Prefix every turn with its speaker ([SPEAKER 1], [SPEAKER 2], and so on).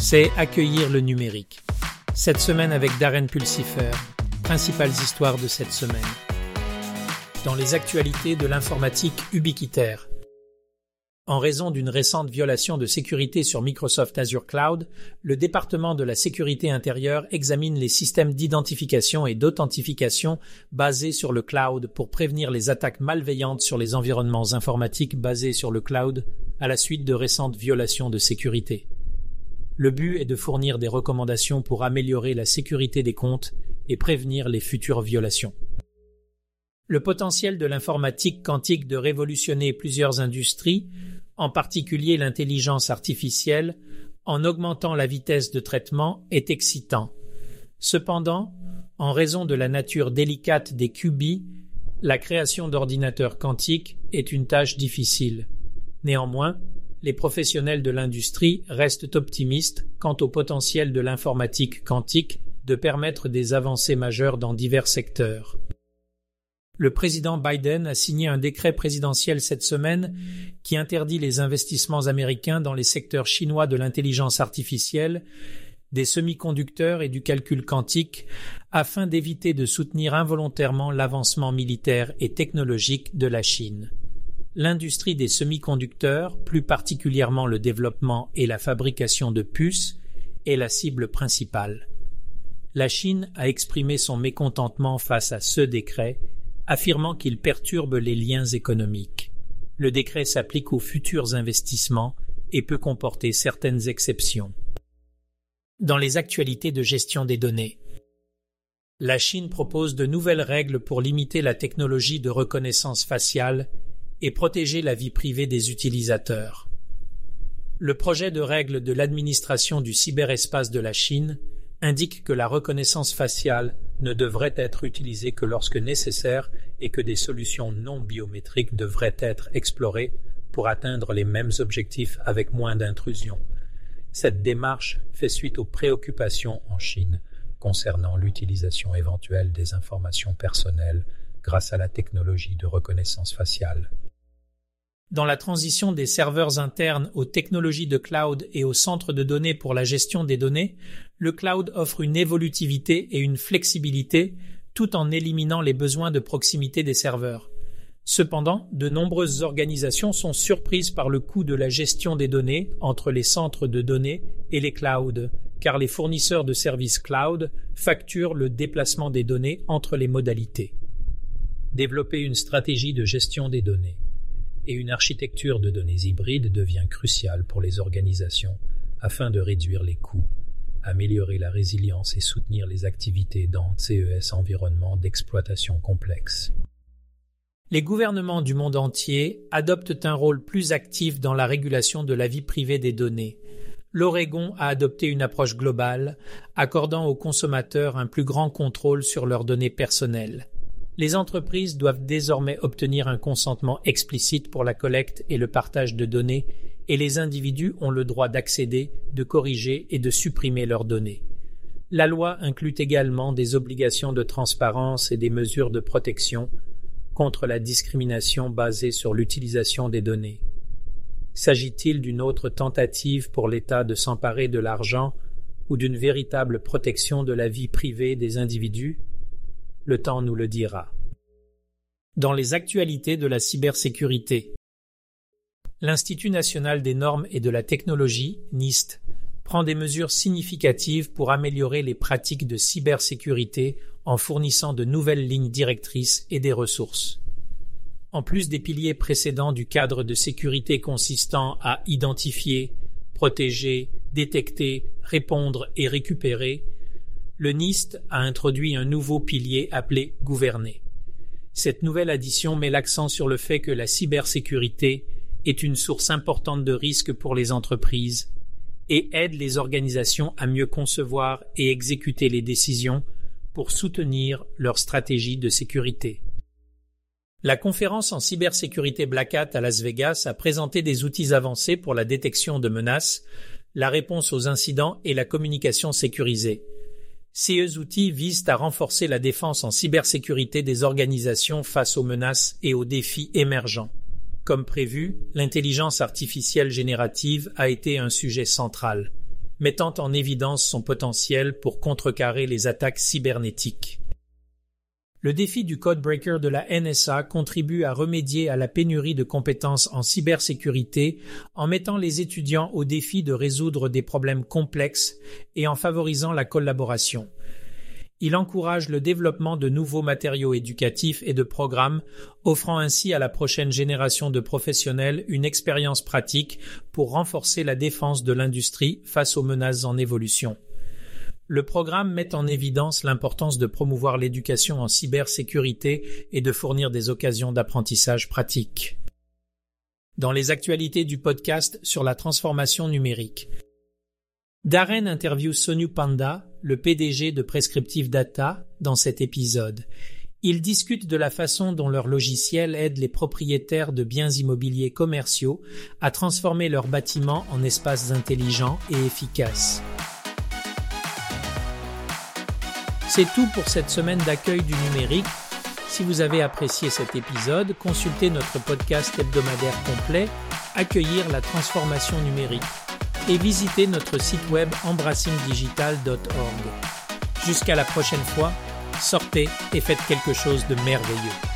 [SPEAKER 1] c'est accueillir le numérique. Cette semaine avec Darren Pulsifer, principales histoires de cette semaine. Dans les actualités de l'informatique ubiquitaire. En raison d'une récente violation de sécurité sur Microsoft Azure Cloud, le département de la sécurité intérieure examine les systèmes d'identification et d'authentification basés sur le cloud pour prévenir les attaques malveillantes sur les environnements informatiques basés sur le cloud à la suite de récentes violations de sécurité. Le but est de fournir des recommandations pour améliorer la sécurité des comptes et prévenir les futures violations. Le potentiel de l'informatique quantique de révolutionner plusieurs industries, en particulier l'intelligence artificielle, en augmentant la vitesse de traitement, est excitant. Cependant, en raison de la nature délicate des qubits, la création d'ordinateurs quantiques est une tâche difficile. Néanmoins, les professionnels de l'industrie restent optimistes quant au potentiel de l'informatique quantique de permettre des avancées majeures dans divers secteurs. Le président Biden a signé un décret présidentiel cette semaine qui interdit les investissements américains dans les secteurs chinois de l'intelligence artificielle, des semi-conducteurs et du calcul quantique afin d'éviter de soutenir involontairement l'avancement militaire et technologique de la Chine l'industrie des semi-conducteurs, plus particulièrement le développement et la fabrication de puces, est la cible principale. La Chine a exprimé son mécontentement face à ce décret, affirmant qu'il perturbe les liens économiques. Le décret s'applique aux futurs investissements et peut comporter certaines exceptions. Dans les actualités de gestion des données, la Chine propose de nouvelles règles pour limiter la technologie de reconnaissance faciale et protéger la vie privée des utilisateurs. Le projet de règle de l'administration du cyberespace de la Chine indique que la reconnaissance faciale ne devrait être utilisée que lorsque nécessaire et que des solutions non biométriques devraient être explorées pour atteindre les mêmes objectifs avec moins d'intrusion. Cette démarche fait suite aux préoccupations en Chine concernant l'utilisation éventuelle des informations personnelles grâce à la technologie de reconnaissance faciale. Dans la transition des serveurs internes aux technologies de cloud et aux centres de données pour la gestion des données, le cloud offre une évolutivité et une flexibilité tout en éliminant les besoins de proximité des serveurs. Cependant, de nombreuses organisations sont surprises par le coût de la gestion des données entre les centres de données et les clouds, car les fournisseurs de services cloud facturent le déplacement des données entre les modalités. Développer une stratégie de gestion des données et une architecture de données hybrides devient cruciale pour les organisations afin de réduire les coûts, améliorer la résilience et soutenir les activités dans CES environnements d'exploitation complexes. Les gouvernements du monde entier adoptent un rôle plus actif dans la régulation de la vie privée des données. L'Oregon a adopté une approche globale, accordant aux consommateurs un plus grand contrôle sur leurs données personnelles les entreprises doivent désormais obtenir un consentement explicite pour la collecte et le partage de données et les individus ont le droit d'accéder, de corriger et de supprimer leurs données. La loi inclut également des obligations de transparence et des mesures de protection contre la discrimination basée sur l'utilisation des données. S'agit-il d'une autre tentative pour l'État de s'emparer de l'argent ou d'une véritable protection de la vie privée des individus? Le temps nous le dira. Dans les actualités de la cybersécurité, l'Institut national des normes et de la technologie, NIST, prend des mesures significatives pour améliorer les pratiques de cybersécurité en fournissant de nouvelles lignes directrices et des ressources. En plus des piliers précédents du cadre de sécurité consistant à identifier, protéger, détecter, répondre et récupérer, le NIST a introduit un nouveau pilier appelé gouverner. Cette nouvelle addition met l'accent sur le fait que la cybersécurité est une source importante de risques pour les entreprises et aide les organisations à mieux concevoir et exécuter les décisions pour soutenir leur stratégie de sécurité. La conférence en cybersécurité Black Hat à Las Vegas a présenté des outils avancés pour la détection de menaces, la réponse aux incidents et la communication sécurisée. Ces outils visent à renforcer la défense en cybersécurité des organisations face aux menaces et aux défis émergents. Comme prévu, l'intelligence artificielle générative a été un sujet central. mettant en évidence son potentiel pour contrecarrer les attaques cybernétiques. Le défi du codebreaker de la NSA contribue à remédier à la pénurie de compétences en cybersécurité en mettant les étudiants au défi de résoudre des problèmes complexes et en favorisant la collaboration. Il encourage le développement de nouveaux matériaux éducatifs et de programmes, offrant ainsi à la prochaine génération de professionnels une expérience pratique pour renforcer la défense de l'industrie face aux menaces en évolution. Le programme met en évidence l'importance de promouvoir l'éducation en cybersécurité et de fournir des occasions d'apprentissage pratique. Dans les actualités du podcast sur la transformation numérique, Darren interview Sonu Panda, le PDG de Prescriptive Data, dans cet épisode. Ils discutent de la façon dont leur logiciel aide les propriétaires de biens immobiliers commerciaux à transformer leurs bâtiments en espaces intelligents et efficaces. C'est tout pour cette semaine d'accueil du numérique. Si vous avez apprécié cet épisode, consultez notre podcast hebdomadaire complet Accueillir la transformation numérique et visitez notre site web embrassingdigital.org. Jusqu'à la prochaine fois, sortez et faites quelque chose de merveilleux.